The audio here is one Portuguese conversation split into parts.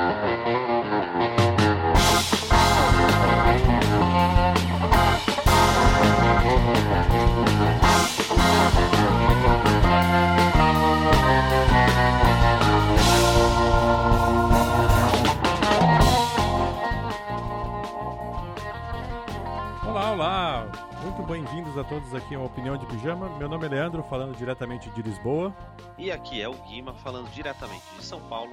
Olá, bem-vindos a todos aqui ao Opinião de Pijama. Meu nome é Leandro, falando diretamente de Lisboa. E aqui é o Guima falando diretamente de São Paulo.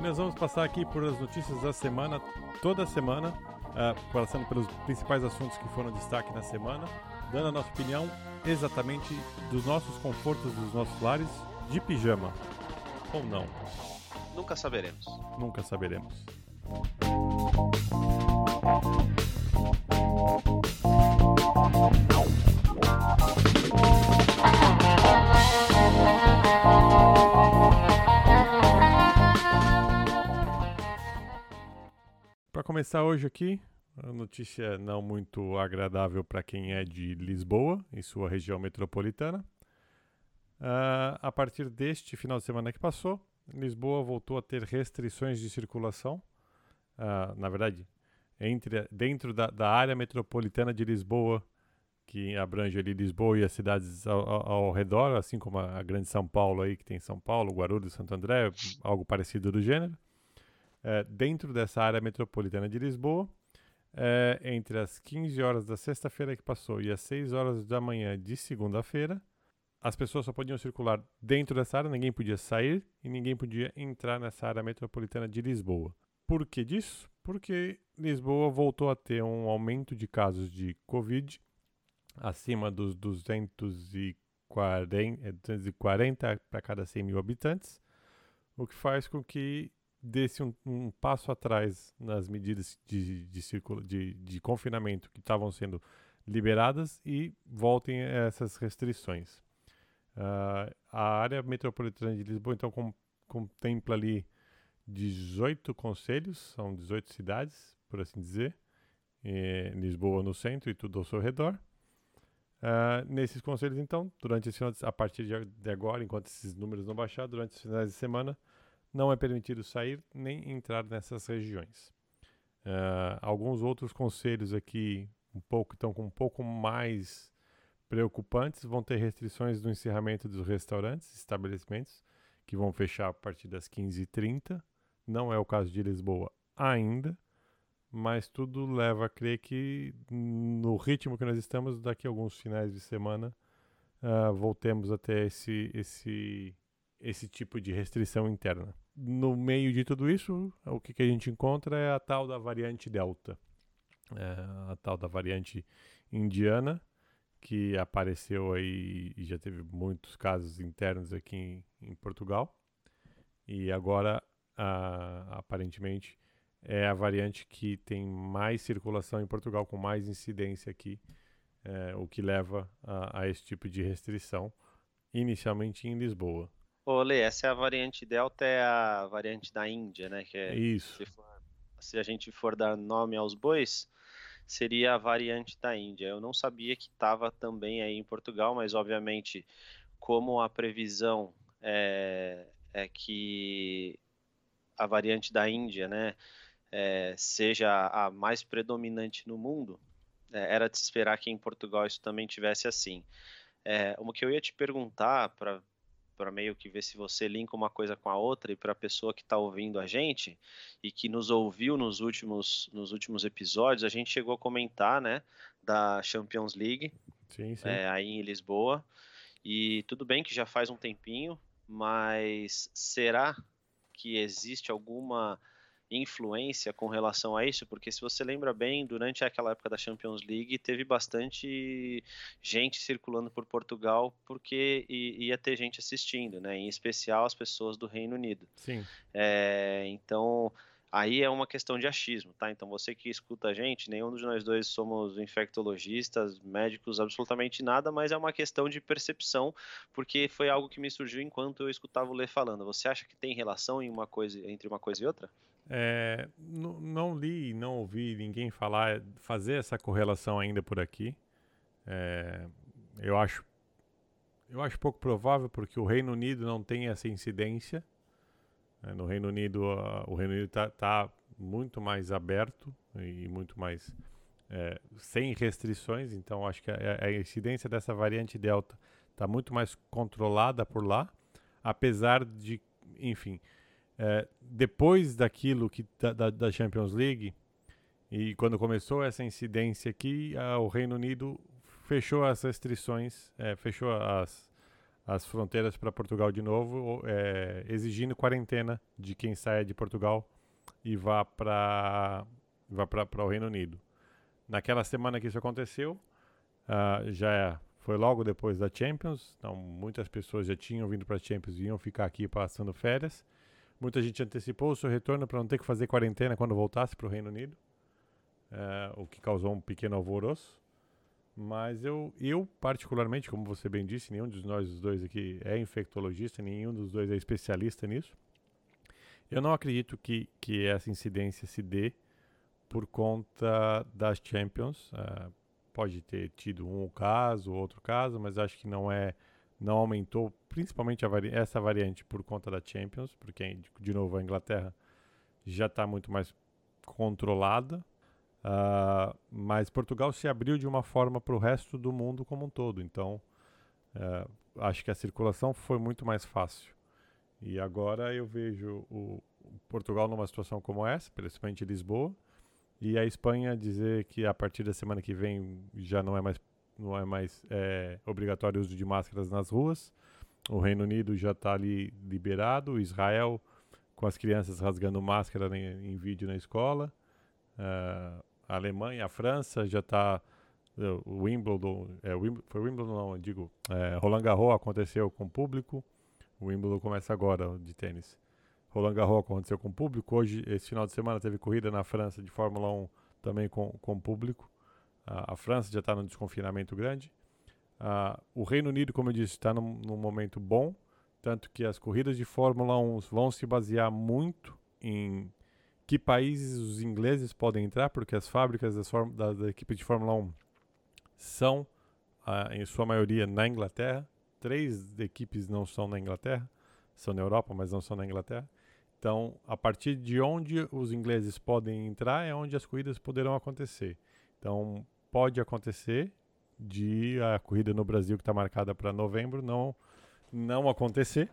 Nós vamos passar aqui por as notícias da semana, toda semana, uh, passando pelos principais assuntos que foram destaque na semana, dando a nossa opinião exatamente dos nossos confortos, dos nossos lares, de pijama. Ou não. Nunca saberemos. Nunca saberemos. Para começar hoje aqui, a notícia não muito agradável para quem é de Lisboa e sua região metropolitana. Uh, a partir deste final de semana que passou, Lisboa voltou a ter restrições de circulação. Uh, na verdade, entre, dentro da, da, área metropolitana de Lisboa, que abrange ali Lisboa e as cidades ao, ao, ao, redor, assim como a, grande São Paulo aí, que tem São Paulo, Guarulhos, Santo André, algo parecido do gênero. Uh, dentro dessa área metropolitana de Lisboa, é, entre as 15 horas da sexta-feira que passou e as 6 horas da manhã de segunda-feira, as pessoas só podiam circular dentro dessa área, ninguém podia sair e ninguém podia entrar nessa área metropolitana de Lisboa. Por que disso? Porque Lisboa voltou a ter um aumento de casos de Covid acima dos 240, 240 para cada 100 mil habitantes, o que faz com que desse um, um, passo atrás nas medidas de, de, de, de confinamento que estavam sendo liberadas e voltem essas restrições. Uh, a área metropolitana de Lisboa, então, com, contempla ali 18 conselhos, são 18 cidades, por assim dizer, Lisboa no centro e tudo ao seu redor. Uh, nesses conselhos, então, durante esse a partir de agora, enquanto esses números não baixar, durante os finais de semana, não é permitido sair nem entrar nessas regiões. Uh, alguns outros conselhos aqui um pouco estão com um pouco mais preocupantes vão ter restrições no encerramento dos restaurantes, estabelecimentos que vão fechar a partir das 15h30. Não é o caso de Lisboa ainda, mas tudo leva a crer que no ritmo que nós estamos, daqui a alguns finais de semana, uh, voltemos até esse, esse, esse tipo de restrição interna no meio de tudo isso, o que, que a gente encontra é a tal da variante Delta, é, a tal da variante indiana, que apareceu aí e já teve muitos casos internos aqui em, em Portugal. E agora, aparentemente, é a variante que tem mais circulação em Portugal, com mais incidência aqui, é, o que leva a, a esse tipo de restrição, inicialmente em Lisboa. Olê, essa é a variante Delta, é a variante da Índia, né? Que é, Isso. Se, for, se, a gente for dar nome aos bois, seria a variante da Índia. Eu não sabia que estava também aí em Portugal, mas obviamente, como a previsão é, é que a variante da Índia, né, é, seja a mais predominante no mundo, é, era de se esperar que em Portugal isso também tivesse assim. É, o que eu ia te perguntar para para meio que ver se você linka uma coisa com a outra e para a pessoa que está ouvindo a gente e que nos ouviu nos últimos, nos últimos episódios, a gente chegou a comentar, né, da Champions League, sim, sim. É, aí em Lisboa. E tudo bem que já faz um tempinho, mas será que existe alguma influência com relação a isso, porque se você lembra bem, durante aquela época da Champions League teve bastante gente circulando por Portugal porque ia ter gente assistindo, né? Em especial as pessoas do Reino Unido. Sim. É, então aí é uma questão de achismo, tá? Então você que escuta a gente, nenhum de nós dois somos infectologistas, médicos, absolutamente nada, mas é uma questão de percepção, porque foi algo que me surgiu enquanto eu escutava o Lê falando. Você acha que tem relação em uma coisa, entre uma coisa e outra? É, não li, não ouvi ninguém falar, fazer essa correlação ainda por aqui. É, eu acho, eu acho pouco provável porque o Reino Unido não tem essa incidência. É, no Reino Unido, o Reino Unido está tá muito mais aberto e muito mais é, sem restrições, então acho que a, a, incidência dessa variante Delta está muito mais controlada por lá, apesar de, enfim, é, depois daquilo que da, da, Champions League e quando começou essa incidência aqui, a, o Reino Unido fechou as restrições, é, fechou as, as fronteiras para Portugal de novo, é, exigindo quarentena de quem saia de Portugal e vá para vá para o Reino Unido. Naquela semana que isso aconteceu, uh, já foi logo depois da Champions, então muitas pessoas já tinham vindo para a Champions e iam ficar aqui passando férias. Muita gente antecipou o seu retorno para não ter que fazer quarentena quando voltasse para o Reino Unido, uh, o que causou um pequeno alvoroço. Mas eu, eu, particularmente, como você bem disse, nenhum de nós dois aqui é infectologista, nenhum dos dois é especialista nisso. Eu não acredito que, que essa incidência se dê por conta das Champions. Uh, pode ter tido um caso, outro caso, mas acho que não é, não aumentou, principalmente vari essa variante por conta da Champions, porque de novo a Inglaterra já está muito mais controlada Uh, mas Portugal se abriu de uma forma para o resto do mundo como um todo. Então, uh, acho que a circulação foi muito mais fácil. E agora eu vejo o, Portugal numa situação como essa, principalmente Lisboa, e a Espanha dizer que a partir da semana que vem já não é mais, não é mais é, obrigatório o uso de máscaras nas ruas. O Reino Unido já está ali liberado. Israel com as crianças rasgando máscara em, em vídeo na escola. Uh, a Alemanha, a França já está é, o Wimbledon, é, foi Wimbledon não, digo, é, Roland Garros aconteceu com público, o Wimbledon começa agora de tênis. Roland Garros aconteceu com público, hoje, esse final de semana teve corrida na França de Fórmula 1 também com, com público. a França já está num desconfinamento grande. o Reino Unido, como eu disse, está num, num momento bom, tanto que as corridas de Fórmula 1 vão se basear muito em que países os ingleses podem entrar, porque as fábricas da, da equipe de Fórmula 1 são, ah, em sua maioria, na Inglaterra. Três equipes não são na Inglaterra, são na Europa, mas não são na Inglaterra. Então, a partir de onde os ingleses podem entrar é onde as corridas poderão acontecer. Então, pode acontecer de a corrida no Brasil que está marcada para novembro não não acontecer,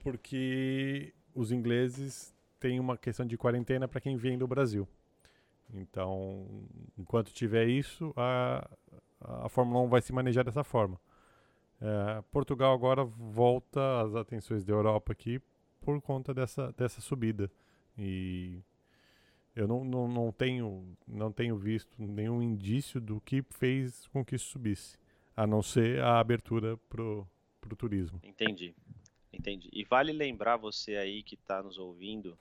porque os ingleses tem uma questão de quarentena para quem vem do Brasil. Então, enquanto tiver isso, a, a Fórmula 1 vai se manejar dessa forma. É, Portugal agora volta as atenções da Europa aqui por conta dessa, dessa subida. E eu não, não, não, tenho, não tenho visto nenhum indício do que fez com que isso subisse, a não ser a abertura para o turismo. Entendi. Entendi. E vale lembrar você aí que está nos ouvindo,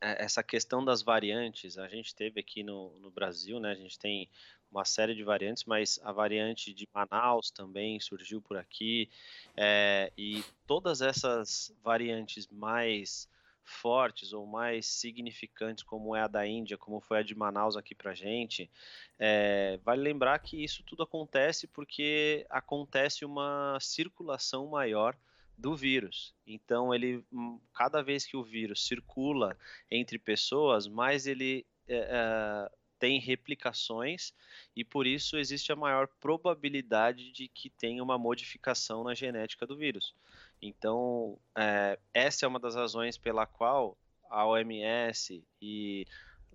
é, essa questão das variantes, a gente teve aqui no, no Brasil, né? A gente tem uma série de variantes, mas a variante de Manaus também surgiu por aqui, é, e todas essas variantes mais fortes ou mais significantes, como é a da Índia, como foi a de Manaus aqui para gente, é, vale lembrar que isso tudo acontece porque acontece uma circulação maior do vírus. Então, ele, hum, cada vez que o vírus circula entre pessoas, mais ele é, é, tem replicações e por isso existe a maior probabilidade de que tenha uma modificação na genética do vírus. Então, é, essa é uma das razões pela qual a OMS e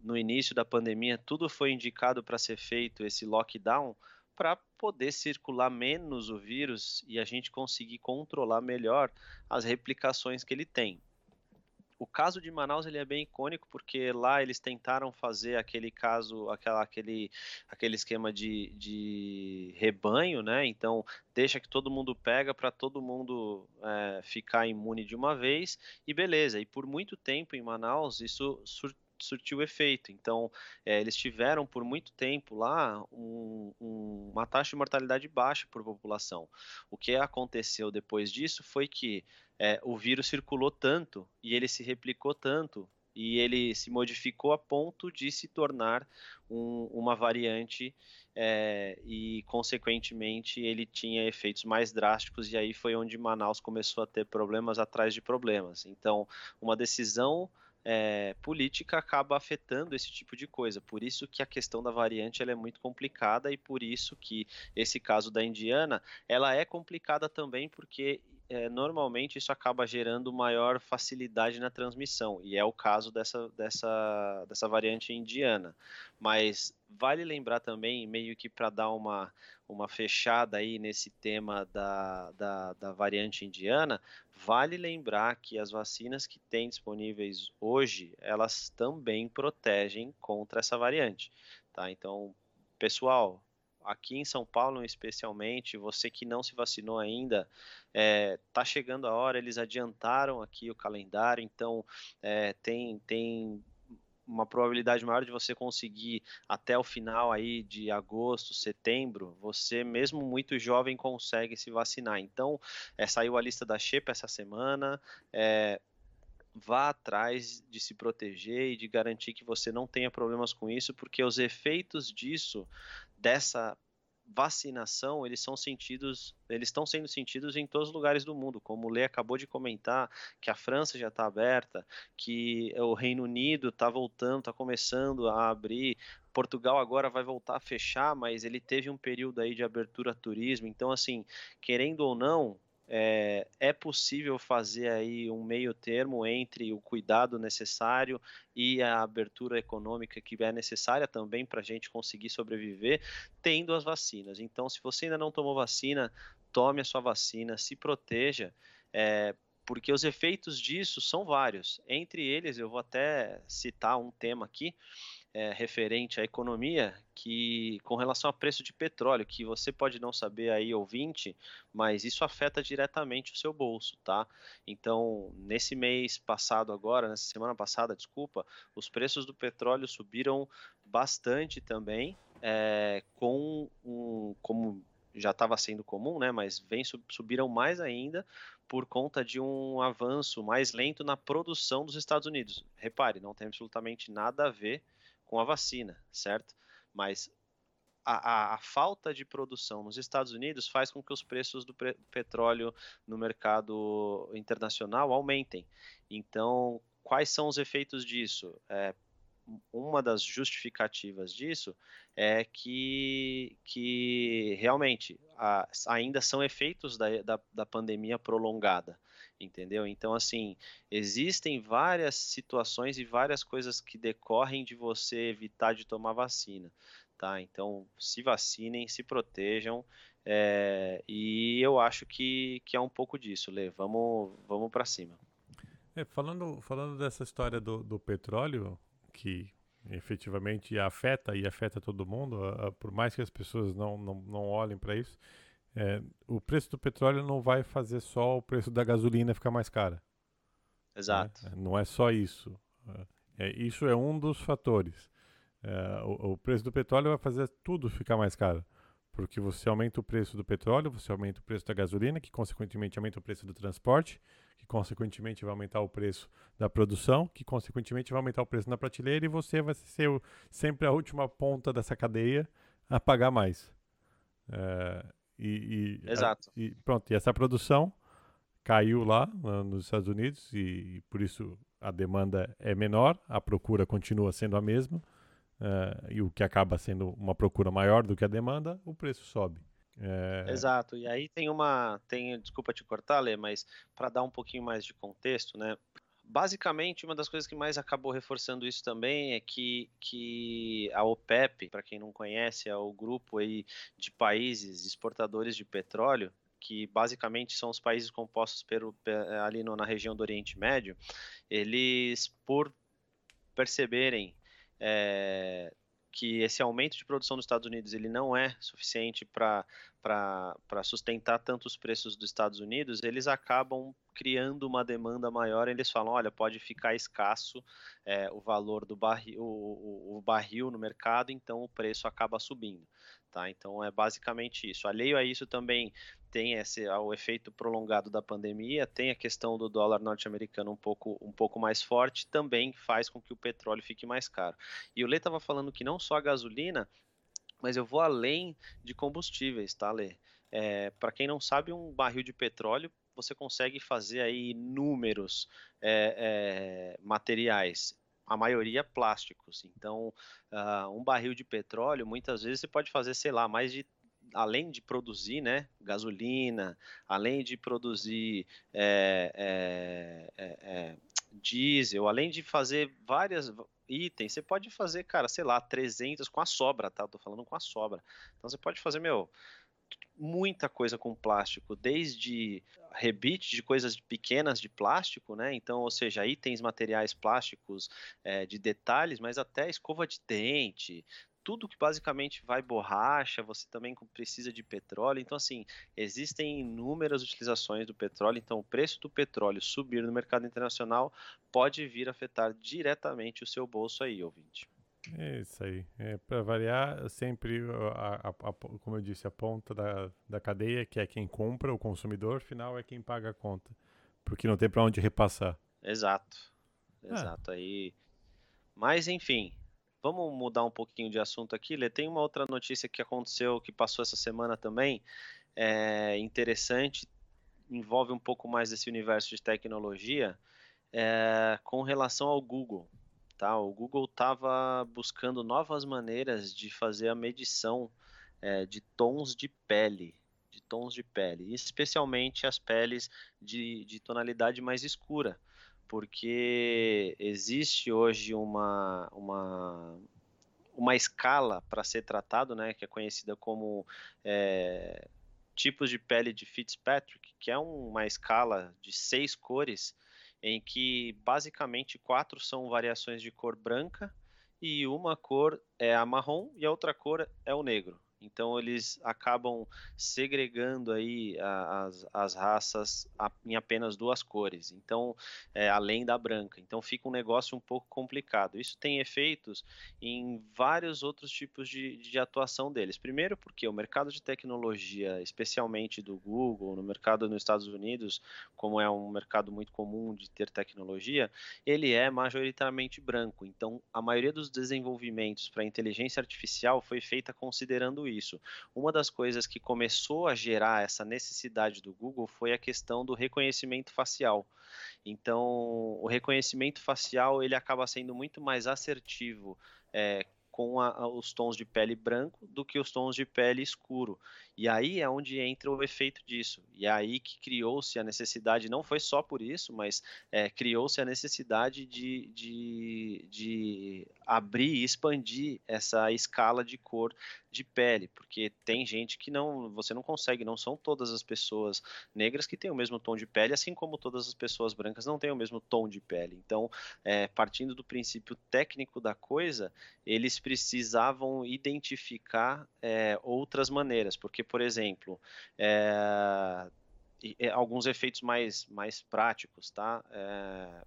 no início da pandemia tudo foi indicado para ser feito esse lockdown para poder circular menos o vírus e a gente conseguir controlar melhor as replicações que ele tem. O caso de Manaus ele é bem icônico porque lá eles tentaram fazer aquele caso, aquela, aquele, aquele esquema de, de rebanho, né? Então deixa que todo mundo pega para todo mundo é, ficar imune de uma vez e beleza. E por muito tempo em Manaus isso sur surtiu efeito. Então, é, eles tiveram por muito tempo lá um, um, uma taxa de mortalidade baixa por população. O que aconteceu depois disso foi que é, o vírus circulou tanto e ele se replicou tanto e ele se modificou a ponto de se tornar um, uma variante é, e, consequentemente, ele tinha efeitos mais drásticos, e aí foi onde Manaus começou a ter problemas atrás de problemas. Então, uma decisão é, política acaba afetando esse tipo de coisa. Por isso que a questão da variante é muito complicada e por isso que esse caso da Indiana ela é complicada também porque é, normalmente isso acaba gerando maior facilidade na transmissão, e é o caso dessa, dessa, dessa variante indiana. Mas vale lembrar também, meio que para dar uma, uma fechada aí nesse tema da, da, da variante indiana, vale lembrar que as vacinas que tem disponíveis hoje, elas também protegem contra essa variante. Tá? Então, pessoal, aqui em São Paulo especialmente, você que não se vacinou ainda, é, tá chegando a hora, eles adiantaram aqui o calendário, então é, tem, tem uma probabilidade maior de você conseguir até o final aí de agosto, setembro, você mesmo muito jovem consegue se vacinar. Então, é, saiu a lista da Xepa essa semana, é, vá atrás de se proteger e de garantir que você não tenha problemas com isso, porque os efeitos disso, dessa vacinação, eles são sentidos, eles estão sendo sentidos em todos os lugares do mundo, como o Lê acabou de comentar, que a França já está aberta, que o Reino Unido está voltando, está começando a abrir, Portugal agora vai voltar a fechar, mas ele teve um período aí de abertura turismo, então assim, querendo ou não, é, é, possível fazer aí um meio termo entre o cuidado necessário e a abertura econômica que é necessária também para a gente conseguir sobreviver, tendo as vacinas. Então, se você ainda não tomou vacina, tome a sua vacina, se proteja, é, porque os efeitos disso são vários. Entre eles, eu vou até citar um tema aqui, é, referente à economia, que com relação a preço de petróleo, que você pode não saber aí, ouvinte, mas isso afeta diretamente o seu bolso, tá? Então, nesse mês passado agora, nessa semana passada, desculpa, os preços do petróleo subiram bastante também, é, com um, como já estava sendo comum, né, mas vem subiram mais ainda por conta de um avanço mais lento na produção dos Estados Unidos. Repare, não tem absolutamente nada a ver com a vacina, certo? Mas a, a, a, falta de produção nos Estados Unidos faz com que os preços do petróleo no mercado internacional aumentem. Então, quais são os efeitos disso? É, uma das justificativas disso é que, que realmente a, ainda são efeitos da, da, da pandemia prolongada entendeu? Então, assim, existem várias situações e várias coisas que decorrem de você evitar de tomar vacina, tá? Então, se vacinem, se protejam, é, e eu acho que, que é um pouco disso, Lê. Vamos, vamos para cima. É, falando, falando dessa história do, do petróleo, que efetivamente afeta e afeta todo mundo, por mais que as pessoas não, não, não olhem para isso, é, o preço do petróleo não vai fazer só o preço da gasolina ficar mais cara. Exato. Né? Não é só isso. É, isso é um dos fatores. É, o, o, preço do petróleo vai fazer tudo ficar mais caro. Porque você aumenta o preço do petróleo, você aumenta o preço da gasolina, que consequentemente aumenta o preço do transporte, que consequentemente vai aumentar o preço da produção, que consequentemente vai aumentar o preço na prateleira e você vai ser o, sempre a última ponta dessa cadeia a pagar mais. É, e, e, Exato. A, e pronto, e essa produção caiu lá nos Estados Unidos e, por isso a demanda é menor, a procura continua sendo a mesma uh, e o que acaba sendo uma procura maior do que a demanda, o preço sobe. É... Exato, e aí tem uma, tem, desculpa te cortar, Lê, mas para dar um pouquinho mais de contexto, né? Basicamente, uma das coisas que mais acabou reforçando isso também é que, que a OPEP, para quem não conhece, é o grupo aí de países exportadores de petróleo, que basicamente são os países compostos pelo, ali no, na região do Oriente Médio, eles, por perceberem é, que esse aumento de produção dos Estados Unidos ele não é suficiente para sustentar tantos preços dos Estados Unidos, eles acabam criando uma demanda maior. Eles falam, olha, pode ficar escasso é, o valor do barril, o, o, barril no mercado, então o preço acaba subindo. Tá? Então é basicamente isso. Alheio a isso também tem esse o efeito prolongado da pandemia, tem a questão do dólar norte-americano um pouco, um pouco mais forte, também faz com que o petróleo fique mais caro. E o Lê estava falando que não só a gasolina, mas eu vou além de combustíveis, tá, Lê? É, Para quem não sabe, um barril de petróleo você consegue fazer aí números é, é, materiais a maioria plásticos. Então, uh, um barril de petróleo, muitas vezes você pode fazer, sei lá, mais de além de produzir né, gasolina, além de produzir é, é, é, diesel, além de fazer várias itens, você pode fazer, cara, sei lá, 300 com a sobra, tá? Eu tô falando com a sobra. Então você pode fazer, meu, muita coisa com plástico, desde rebite de coisas pequenas de plástico, né? Então, ou seja, itens materiais plásticos é, de detalhes, mas até escova de dente, tudo que basicamente vai borracha, você também precisa de petróleo. Então, assim, existem inúmeras utilizações do petróleo. Então, o preço do petróleo subir no mercado internacional pode vir a afetar diretamente o seu bolso aí, ouvinte. É isso aí. É, para variar, sempre, a, a, a, como eu disse, a ponta da, da cadeia, que é quem compra, o consumidor final, é quem paga a conta. Porque não tem para onde repassar. Exato. Ah. Exato. Ah. Aí. Mas, enfim, vamos mudar um pouquinho de assunto aqui. Lê, tem uma outra notícia que aconteceu, que passou essa semana também, é interessante, envolve um pouco mais desse universo de tecnologia, é, com relação ao Google. Tá? O Google estava buscando novas maneiras de fazer a medição é, de tons de pele, de tons de pele, especialmente as peles de, de tonalidade mais escura, porque existe hoje uma, uma, uma escala para ser tratado, né, que é conhecida como é, tipos de pele de Fitzpatrick, que é uma escala de seis cores em que basicamente quatro são variações de cor branca e uma cor é a marrom e a outra cor é o negro. Então eles acabam segregando aí as, as raças em apenas duas cores, então é, além da branca. Então fica um negócio um pouco complicado. Isso tem efeitos em vários outros tipos de, de atuação deles. Primeiro porque o mercado de tecnologia, especialmente do Google, no mercado nos Estados Unidos, como é um mercado muito comum de ter tecnologia, ele é majoritariamente branco. Então a maioria dos desenvolvimentos para inteligência artificial foi feita considerando isso. Uma das coisas que começou a gerar essa necessidade do Google foi a questão do reconhecimento facial. Então, o reconhecimento facial ele acaba sendo muito mais assertivo é, com a, os tons de pele branco do que os tons de pele escuro. E aí é onde entra o efeito disso. E é aí que criou-se a necessidade, não foi só por isso, mas é, criou-se a necessidade de, de, de abrir e expandir essa escala de cor de pele, porque tem gente que não, você não consegue, não são todas as pessoas negras que têm o mesmo tom de pele, assim como todas as pessoas brancas não têm o mesmo tom de pele. Então, é, partindo do princípio técnico da coisa, eles precisavam identificar é, outras maneiras, porque por exemplo, é, alguns efeitos mais, mais práticos, tá? É,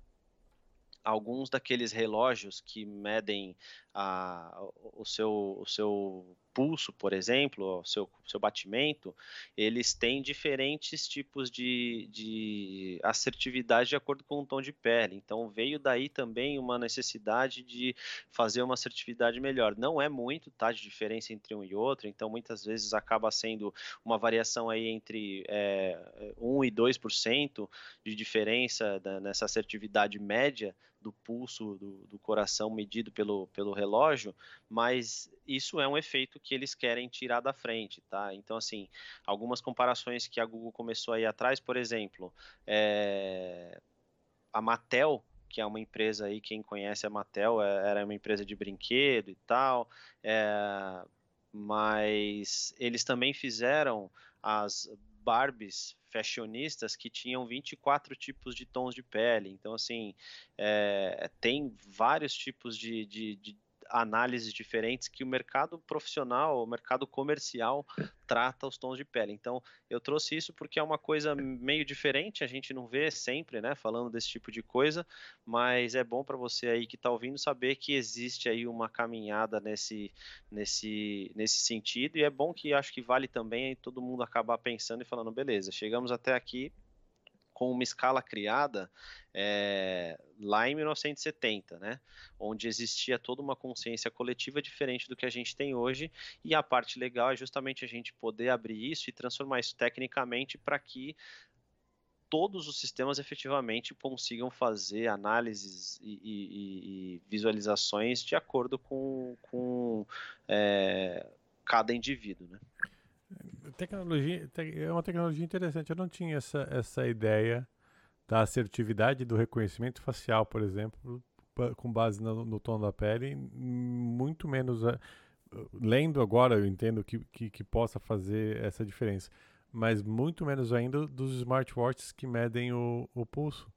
alguns daqueles relógios que medem a, o, seu, o seu pulso, por exemplo, o seu, seu batimento, eles têm diferentes tipos de, de assertividade de acordo com o tom de pele. Então veio daí também uma necessidade de fazer uma assertividade melhor. Não é muito, tá, de diferença entre um e outro, então muitas vezes acaba sendo uma variação aí entre é, 1 e 2% de diferença da, nessa assertividade média do pulso do, do coração medido pelo, pelo relógio, mas isso é um efeito que eles querem tirar da frente, tá? Então, assim, algumas comparações que a Google começou aí atrás, por exemplo, é... a Mattel, que é uma empresa aí, quem conhece a Mattel, é, era uma empresa de brinquedo e tal, é... mas eles também fizeram as Barbies fashionistas que tinham 24 tipos de tons de pele. Então, assim, é, tem vários tipos de, de, de análises diferentes que o mercado profissional, o mercado comercial trata os tons de pele. Então, eu trouxe isso porque é uma coisa meio diferente, a gente não vê sempre, né, falando desse tipo de coisa, mas é bom para você aí que está ouvindo saber que existe aí uma caminhada nesse, nesse, nesse sentido e é bom que acho que vale também aí todo mundo acabar pensando e falando, beleza, chegamos até aqui, com uma escala criada é, lá em 1970, né, onde existia toda uma consciência coletiva diferente do que a gente tem hoje, e a parte legal é justamente a gente poder abrir isso e transformar isso tecnicamente para que todos os sistemas efetivamente consigam fazer análises e, e, e visualizações de acordo com, com é, cada indivíduo, né? Tecnologia é uma tecnologia interessante. Eu não tinha essa, essa ideia da assertividade do reconhecimento facial, por exemplo, com base no, no tom da pele, muito menos. Uh, lendo agora, eu entendo que, que, que, possa fazer essa diferença, mas muito menos ainda dos smartwatches que medem o, o pulso,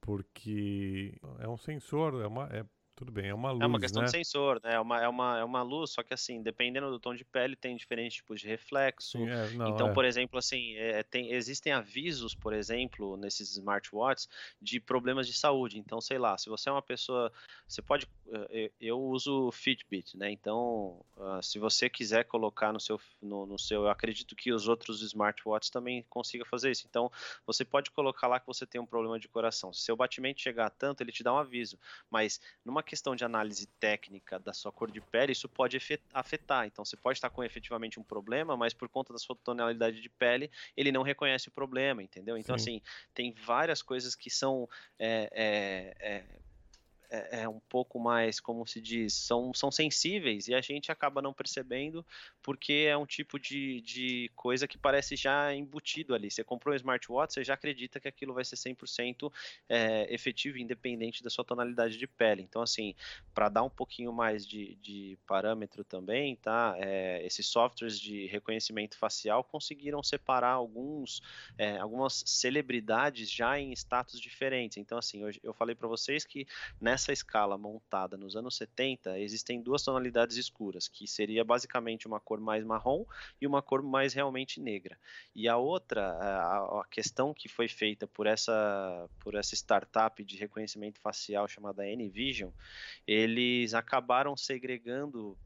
porque é um sensor, é uma, é, tudo bem, é uma luz, É uma questão né? de sensor, né? É uma, é, uma, é uma luz, só que assim, dependendo do tom de pele, tem diferentes tipos de reflexo. Sim, é, não, então, é. por exemplo, assim, é, tem, existem avisos, por exemplo, nesses smartwatches, de problemas de saúde. Então, sei lá, se você é uma pessoa. Você pode. Eu, eu uso Fitbit, né? Então, uh, se você quiser colocar no seu, no, no seu. Eu acredito que os outros smartwatches também consigam fazer isso. Então, você pode colocar lá que você tem um problema de coração. Se seu batimento chegar a tanto, ele te dá um aviso. Mas numa questão de análise técnica da sua cor de pele, isso pode afetar. Então, você pode estar com efetivamente um problema, mas por conta da sua tonalidade de pele, ele não reconhece o problema, entendeu? Então, Sim. assim, tem várias coisas que são. É, é, é, é, é, um pouco mais, como se diz, são, são sensíveis e a gente acaba não percebendo porque é um tipo de, de coisa que parece já embutido ali. Você comprou um smartwatch, você já acredita que aquilo vai ser 100% é, efetivo, independente da sua tonalidade de pele. Então, assim, para dar um pouquinho mais de, de parâmetro também, tá? É, esses softwares de reconhecimento facial conseguiram separar alguns, é, algumas celebridades já em status diferentes. Então, assim, eu, eu falei para vocês que nessa nessa escala montada nos anos 70, existem duas tonalidades escuras, que seria basicamente uma cor mais marrom e uma cor mais realmente negra. E a outra, a, a questão que foi feita por essa, por essa startup de reconhecimento facial chamada Nvision, eles acabaram segregando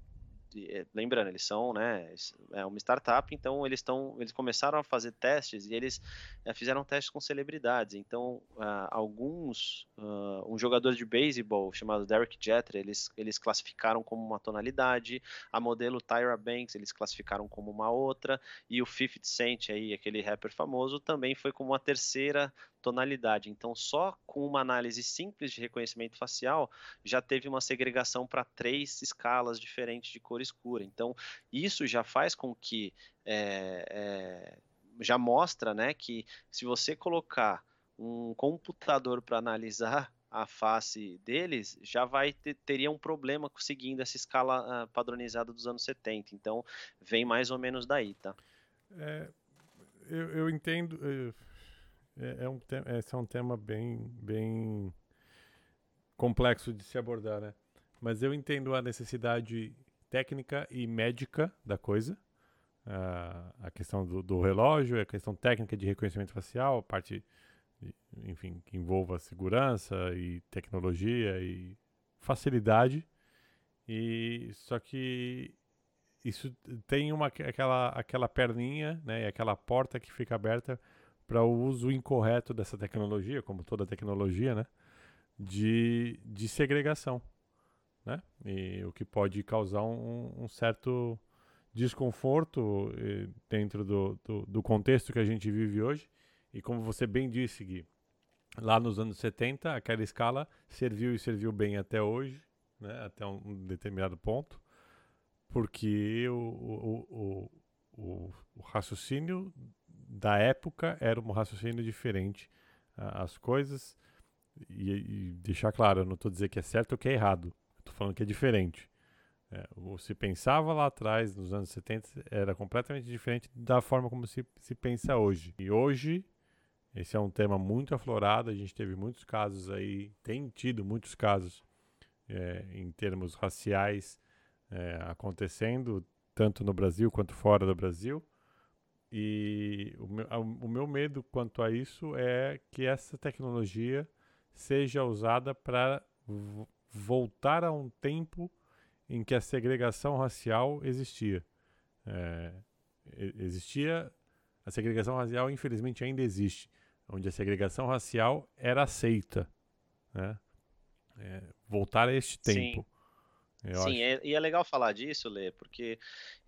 lembrando, eles são, né, é uma startup, então eles estão, eles começaram a fazer testes e eles é, fizeram testes com celebridades. Então, uh, alguns, uh, um jogador de beisebol chamado Derek Jeter, eles, eles classificaram como uma tonalidade, a modelo Tyra Banks eles classificaram como uma outra, e o 50 Cent aí, aquele rapper famoso, também foi como uma terceira tonalidade. Então, só com uma análise simples de reconhecimento facial, já teve uma segregação para três escalas diferentes de cor escura. Então, isso já faz com que é, é, já mostra, né, que se você colocar um computador para analisar a face deles, já vai ter, teria um problema seguindo essa escala uh, padronizada dos anos 70. Então, vem mais ou menos daí, tá? É, eu, eu, entendo. Eu é, é um esse é um tema bem, bem complexo de se abordar, né? Mas eu entendo a necessidade técnica e médica da coisa. a questão do, do, relógio, a questão técnica de reconhecimento facial, a parte, enfim, que envolva segurança e tecnologia e facilidade. E só que isso tem uma aquela aquela perninha, né, e aquela porta que fica aberta para o uso incorreto dessa tecnologia, como toda tecnologia, né? De, de segregação, né? E o que pode causar um, um certo desconforto eh, dentro do, do, do, contexto que a gente vive hoje. E como você bem disse, Gui, lá nos anos 70, aquela escala serviu e serviu bem até hoje, né? Até um determinado ponto, porque o, o, o, o, o raciocínio da época era um raciocínio diferente. Uh, as coisas. E, e, deixar claro, eu não estou dizendo que é certo ou que é errado. Estou falando que é diferente. É, se pensava lá atrás, nos anos 70, era completamente diferente da forma como se, se pensa hoje. E hoje, esse é um tema muito aflorado. A gente teve muitos casos aí, tem tido muitos casos é, em termos raciais é, acontecendo, tanto no Brasil quanto fora do Brasil. E o meu, o meu medo quanto a isso é que essa tecnologia seja usada para voltar a um tempo em que a segregação racial existia. É, existia a segregação racial, infelizmente, ainda existe, onde a segregação racial era aceita. Né? É, voltar a este tempo. Sim, Sim é, e é legal falar disso, Lê, porque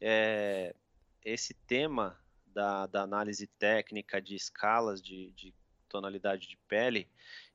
é, esse tema da, da, análise técnica de escalas de, de tonalidade de pele,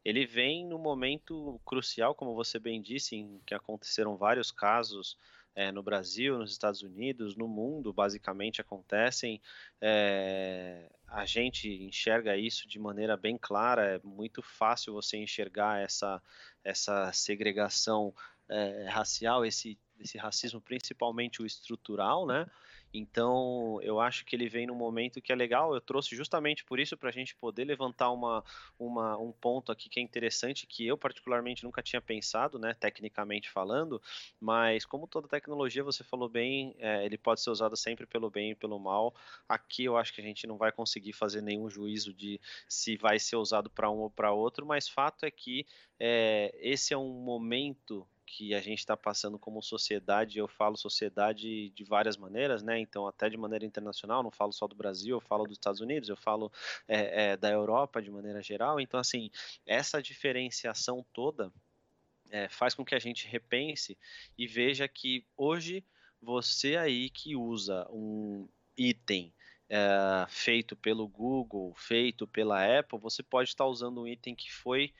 ele vem no momento crucial, como você bem disse, em que aconteceram vários casos é, no Brasil, nos Estados Unidos, no mundo, basicamente acontecem. É, a gente enxerga isso de maneira bem clara, é muito fácil você enxergar essa, essa segregação é, racial, esse, esse racismo, principalmente o estrutural, né? Então, eu acho que ele vem num momento que é legal. Eu trouxe justamente por isso para a gente poder levantar uma, uma, um ponto aqui que é interessante, que eu particularmente nunca tinha pensado, né, tecnicamente falando. Mas como toda tecnologia, você falou bem, é, ele pode ser usado sempre pelo bem e pelo mal. Aqui eu acho que a gente não vai conseguir fazer nenhum juízo de se vai ser usado para um ou para outro, mas fato é que é, esse é um momento que a gente está passando como sociedade, eu falo sociedade de várias maneiras, né? Então, até de maneira internacional, não falo só do Brasil, eu falo dos Estados Unidos, eu falo é, é, da Europa de maneira geral. Então, assim, essa diferenciação toda é, faz com que a gente repense e veja que hoje você aí que usa um item é, feito pelo Google, feito pela Apple, você pode estar usando um item que foi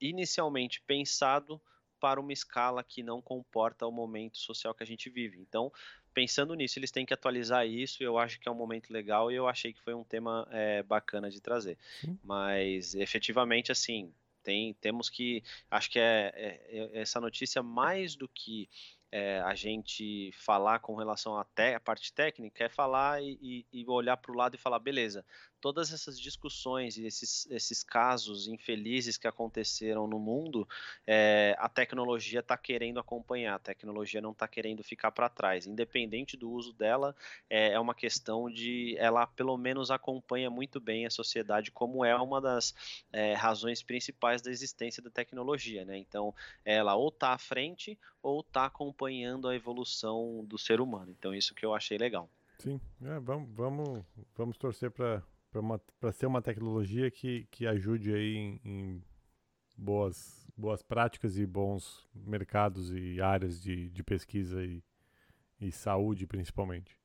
inicialmente pensado para uma escala que não comporta o momento social que a gente vive. Então, pensando nisso, eles têm que atualizar isso. Eu acho que é um momento legal e eu achei que foi um tema é, bacana de trazer. Sim. Mas, efetivamente, assim, tem, temos que. Acho que é, é, é essa notícia, mais do que é, a gente falar com relação à parte técnica, é falar e, e olhar para o lado e falar, beleza, todas essas discussões e esses, esses casos infelizes que aconteceram no mundo, é, a tecnologia está querendo acompanhar, a tecnologia não está querendo ficar para trás. Independente do uso dela, é, é, uma questão de ela pelo menos acompanha muito bem a sociedade, como é uma das é, razões principais da existência da tecnologia. Né? Então, ela ou está à frente ou está acompanhando a evolução do ser humano. Então, isso que eu achei legal. Sim, é, vamos, vamos, vamos torcer para para ser uma tecnologia que, que ajude aí em, em, boas, boas práticas e bons mercados e áreas de, de pesquisa e, e saúde, principalmente.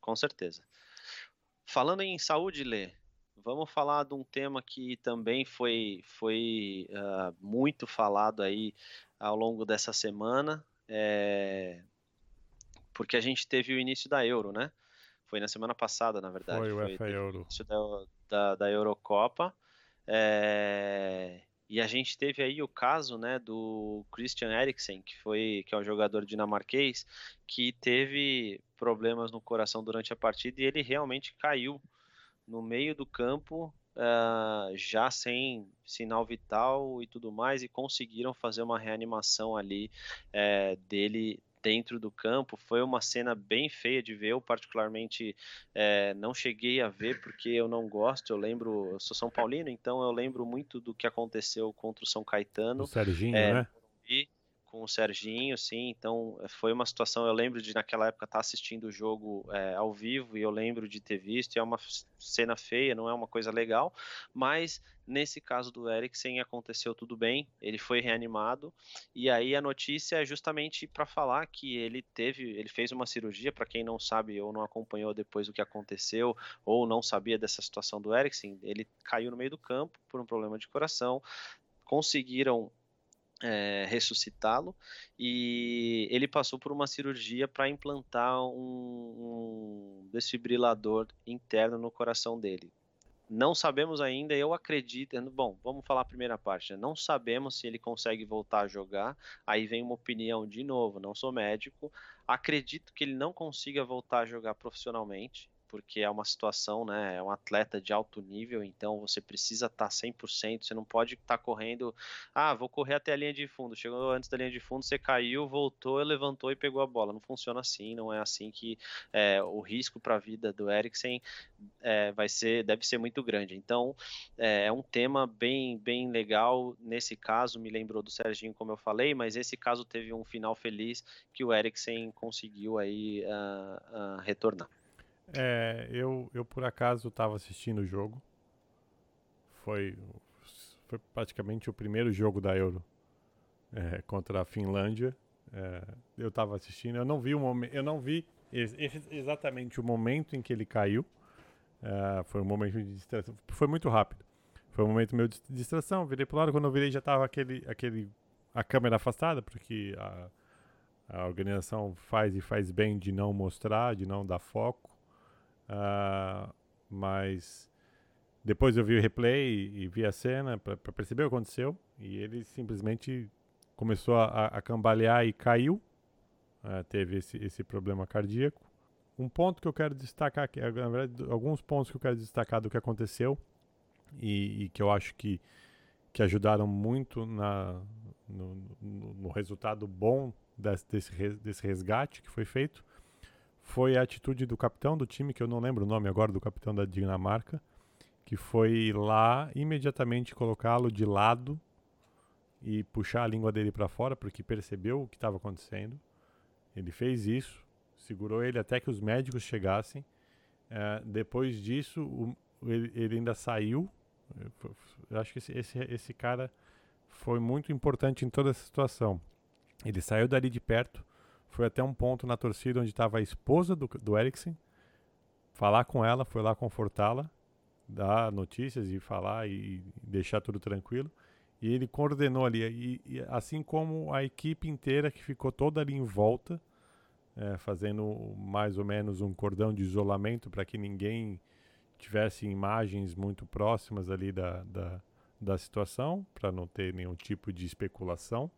Com certeza. Falando em saúde, Lê, vamos falar de um tema que também foi, foi uh, muito falado aí ao longo dessa semana, é... porque a gente teve o início da Euro, né? Foi na semana passada, na verdade. Foi o FA Euro. Da, da, da Eurocopa. É, e a gente teve aí o caso né, do Christian Eriksen, que, foi, que é um jogador dinamarquês, que teve problemas no coração durante a partida e ele realmente caiu no meio do campo, uh, já sem sinal vital e tudo mais, e conseguiram fazer uma reanimação ali uh, dele dentro do campo. Foi uma cena bem feia de ver. Eu, particularmente, é, não cheguei a ver porque eu não gosto. Eu lembro, eu sou São Paulino, então eu lembro muito do que aconteceu contra o São Caetano. O Serginho, é, né? Com o Serginho, sim. Então foi uma situação. Eu lembro de naquela época estar assistindo o jogo é, ao vivo e eu lembro de ter visto. E é uma cena feia, não é uma coisa legal. Mas nesse caso do Eriksen aconteceu tudo bem. Ele foi reanimado e aí a notícia é justamente para falar que ele teve, ele fez uma cirurgia. Para quem não sabe ou não acompanhou depois do que aconteceu ou não sabia dessa situação do Eriksen, ele caiu no meio do campo por um problema de coração. Conseguiram é, ressuscitá-lo e ele passou por uma cirurgia para implantar um, um, desfibrilador interno no coração dele. Não sabemos ainda, eu acredito. Bom, vamos falar a primeira parte. Né? Não sabemos se ele consegue voltar a jogar. Aí vem uma opinião de novo. Não sou médico. Acredito que ele não consiga voltar a jogar profissionalmente porque é uma situação, né? É um atleta de alto nível, então você precisa estar tá 100%. Você não pode estar tá correndo, ah, vou correr até a linha de fundo. Chegou antes da linha de fundo, você caiu, voltou, levantou e pegou a bola. Não funciona assim, não é assim que é, o risco para a vida do Eriksen é, vai ser, deve ser muito grande. Então é, é um tema bem, bem legal. Nesse caso, me lembrou do Serginho, como eu falei, mas esse caso teve um final feliz que o Eriksen conseguiu aí uh, uh, retornar. É, eu, eu por acaso estava assistindo o jogo. Foi, foi praticamente o primeiro jogo da Euro é, contra a Finlândia. É, eu estava assistindo, eu não vi o momento, eu não vi ex exatamente o momento em que ele caiu. É, foi um momento de distração, foi muito rápido. Foi um momento meu de distração. Virei para o lado, quando eu virei já estava aquele, aquele, a câmera afastada, porque a, a organização faz e faz bem de não mostrar, de não dar foco. Uh, mas depois eu vi o replay e, e vi a cena para perceber o que aconteceu. E ele simplesmente começou a, a cambalear e caiu. Uh, teve esse, esse problema cardíaco. Um ponto que eu quero destacar, na verdade, alguns pontos que eu quero destacar do que aconteceu e, e que eu acho que, que ajudaram muito na, no, no, no resultado bom desse, desse resgate que foi feito foi a atitude do capitão do time, que eu não lembro o nome agora do capitão da Dinamarca, que foi lá imediatamente colocá-lo de lado e puxar a língua dele para fora, porque percebeu o que estava acontecendo. Ele fez isso, segurou ele até que os médicos chegassem. É, depois disso, o, ele, ele, ainda saiu. Eu acho que esse, esse, esse cara foi muito importante em toda essa situação. Ele saiu dali de perto, foi até um ponto na torcida onde estava a esposa do, do Eriksen, falar com ela, foi lá confortá-la, dar notícias e falar e deixar tudo tranquilo. E ele coordenou ali, e, e, assim como a equipe inteira que ficou toda ali em volta, é, fazendo mais ou menos um cordão de isolamento para que ninguém tivesse imagens muito próximas ali da, da, da situação, para não ter nenhum tipo de especulação.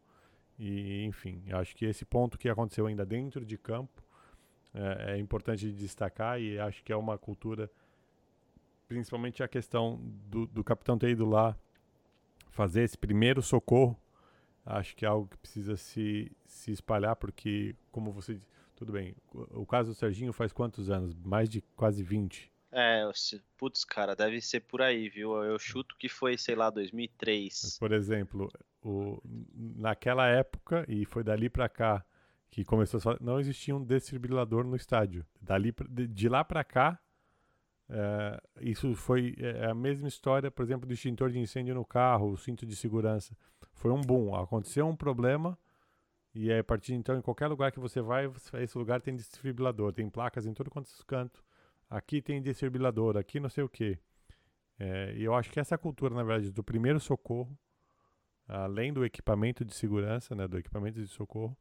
E, enfim, acho que esse ponto que aconteceu ainda dentro de campo é, é importante destacar e acho que é uma cultura, principalmente a questão do, do capitão ter ido lá fazer esse primeiro socorro, acho que é algo que precisa se, se espalhar, porque, como você tudo bem, o, o caso do Serginho faz quantos anos? Mais de quase 20. É, putz, cara, deve ser por aí, viu? Eu chuto que foi, sei lá, 2003. Por exemplo, o, naquela época, e foi dali para cá que começou a falar, não existia um desfibrilador no estádio. Dali, de, de lá para cá, é, isso foi é, é a mesma história, por exemplo, do extintor de incêndio no carro, o cinto de segurança. Foi um boom. Aconteceu um problema, e a partir de então, em qualquer lugar que você vai, esse lugar tem desfibrilador, tem placas em todo quanto é canto aqui tem desfibrilador, aqui não sei o que. É, e eu acho que essa cultura, na verdade, do primeiro socorro, além do equipamento de segurança, né, do equipamento de socorro,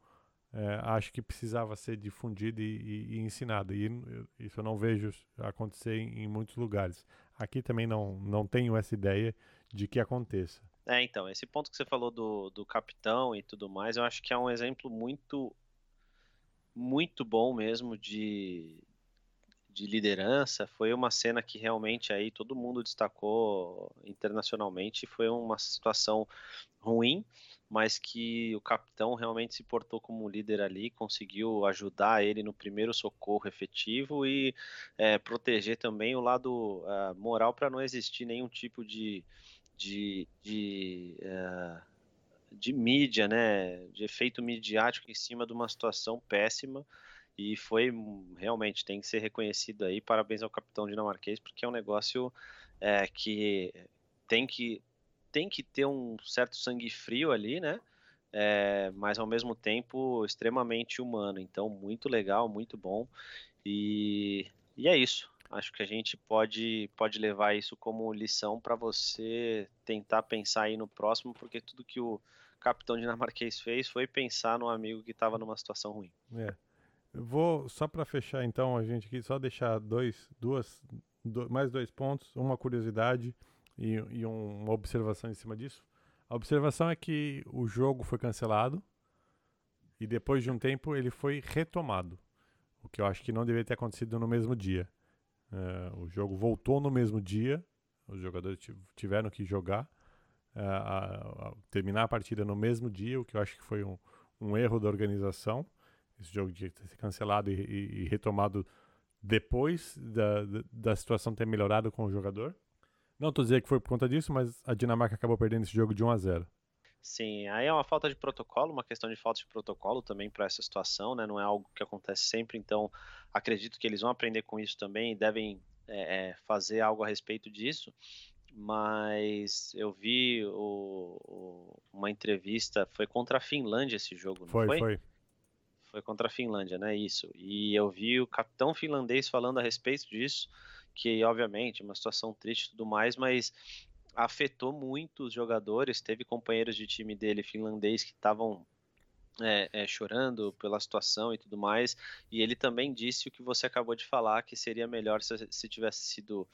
é, acho que precisava ser difundido e, e, e ensinado. E isso eu não vejo acontecer em, em, muitos lugares. Aqui também não, não tenho essa ideia de que aconteça. É, então, esse ponto que você falou do, do capitão e tudo mais, eu acho que é um exemplo muito, muito bom mesmo de, de liderança, foi uma cena que realmente aí todo mundo destacou internacionalmente, foi uma situação ruim, mas que o capitão realmente se portou como líder ali, conseguiu ajudar ele no primeiro socorro efetivo e é, proteger também o lado uh, moral para não existir nenhum tipo de, de, de uh, de mídia, né, de efeito midiático em cima de uma situação péssima e foi realmente, tem que ser reconhecido aí. Parabéns ao capitão dinamarquês, porque é um negócio é, que tem que tem que ter um certo sangue frio ali, né? É, mas ao mesmo tempo extremamente humano. Então, muito legal, muito bom. E, e é isso. Acho que a gente pode, pode levar isso como lição para você tentar pensar aí no próximo, porque tudo que o capitão dinamarquês fez foi pensar no amigo que estava numa situação ruim. É. Eu vou, só para fechar então, a gente aqui, só deixar dois, duas, do, mais dois pontos, uma curiosidade e, e um, uma observação em cima disso. A observação é que o jogo foi cancelado e depois de um tempo ele foi retomado, o que eu acho que não deveria ter acontecido no mesmo dia. É, o jogo voltou no mesmo dia, os jogadores tiveram que jogar, é, a, a, terminar a partida no mesmo dia, o que eu acho que foi um, um erro da organização. Esse jogo tinha que ser cancelado e, e, e retomado depois da, da, da, situação ter melhorado com o jogador. Não estou dizendo que foi por conta disso, mas a Dinamarca acabou perdendo esse jogo de 1 a 0. Sim, aí é uma falta de protocolo, uma questão de falta de protocolo também para essa situação, né? Não é algo que acontece sempre, então acredito que eles vão aprender com isso também e devem é, é fazer algo a respeito disso. Mas eu vi o, o, uma entrevista, foi contra a Finlândia esse jogo, não foi? Foi, foi. Foi contra a Finlândia, né? Isso. E eu vi o capitão finlandês falando a respeito disso, que obviamente é uma situação triste e tudo mais, mas afetou muito os jogadores. Teve companheiros de time dele finlandês que estavam é, é, chorando pela situação e tudo mais. E ele também disse o que você acabou de falar, que seria melhor se, se tivesse sido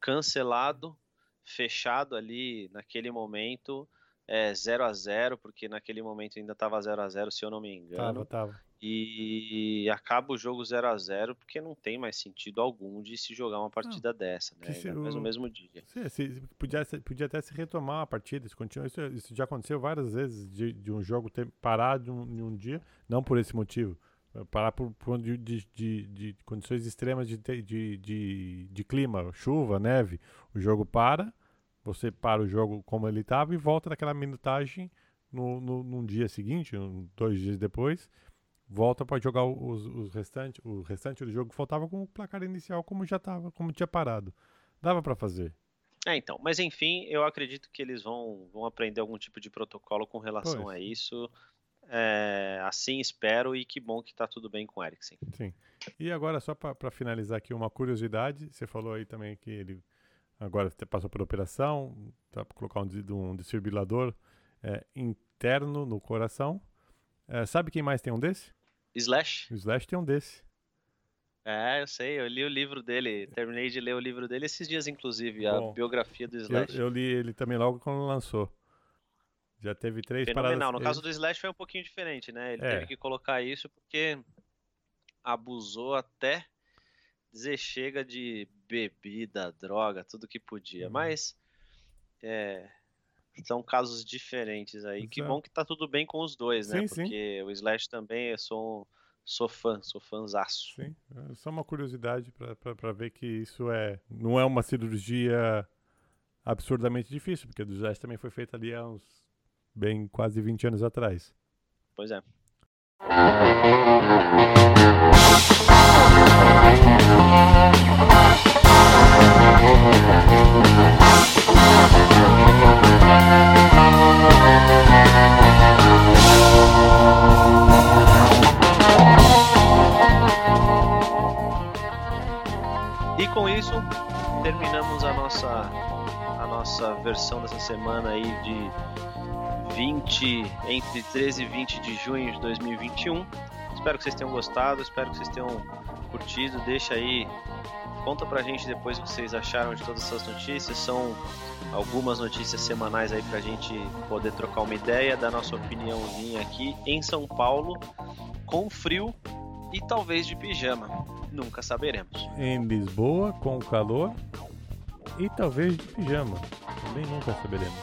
cancelado, fechado ali naquele momento, é, 0 a 0 porque naquele momento ainda estava 0 a 0 se eu não me engano. Tava, tava e acaba o jogo 0 a 0 porque não tem mais sentido algum de se jogar uma partida não, dessa, né? Se, o, no mesmo dia. Se, se, podia, podia até se retomar a partida, isso, continua, isso, isso já aconteceu várias vezes de, de um jogo ter parado de um, de um dia, não por esse motivo, eh, parar por, por de, de, de, condições extremas de, de, de, clima, chuva, neve, o jogo para, você para o jogo como ele estava e volta naquela minutagem no, no, num dia seguinte, dois dias depois, volta para jogar os, os restantes, o restante do jogo faltava com o placar inicial como já estava, como tinha parado. Dava para fazer. É, então, mas enfim, eu acredito que eles vão, vão aprender algum tipo de protocolo com relação pois. a isso. É, assim espero e que bom que está tudo bem com o Eriksen. Sim. E agora, só para finalizar aqui, uma curiosidade: você falou aí também que ele agora passou por operação, tá para colocar um, um desfibrilador é, interno no coração. É, sabe quem mais tem um desse? Slash. O Slash tem um desse. É, eu sei, eu li o livro dele, terminei de ler o livro dele esses dias, inclusive, a Bom, biografia do Slash. Eu, eu, li ele também logo quando lançou. Já teve três Fenomenal. paradas. No caso do Slash foi um pouquinho diferente, né? Ele é. teve que colocar isso porque abusou até dizer chega de bebida, droga, tudo que podia. Uhum. Mas é, são casos diferentes aí. Exato. Que bom que tá tudo bem com os dois, né? Sim, Porque sim. o Slash também eu sou, sou fã, sou fãzaço. Sim, é só uma curiosidade para ver que isso é não é uma cirurgia absurdamente difícil, porque o Slash também foi feito ali há uns bem quase 20 anos atrás. Pois é. versão dessa semana aí de 20 entre 13 e 20 de junho de 2021. Espero que vocês tenham gostado, espero que vocês tenham curtido. Deixa aí Conta pra gente depois o que vocês acharam de todas essas notícias. São algumas notícias semanais aí pra gente poder trocar uma ideia, dar nossa opiniãozinha aqui em São Paulo, com frio e talvez de pijama. Nunca saberemos. Em Lisboa, com calor e talvez de pijama. Também nunca saberemos.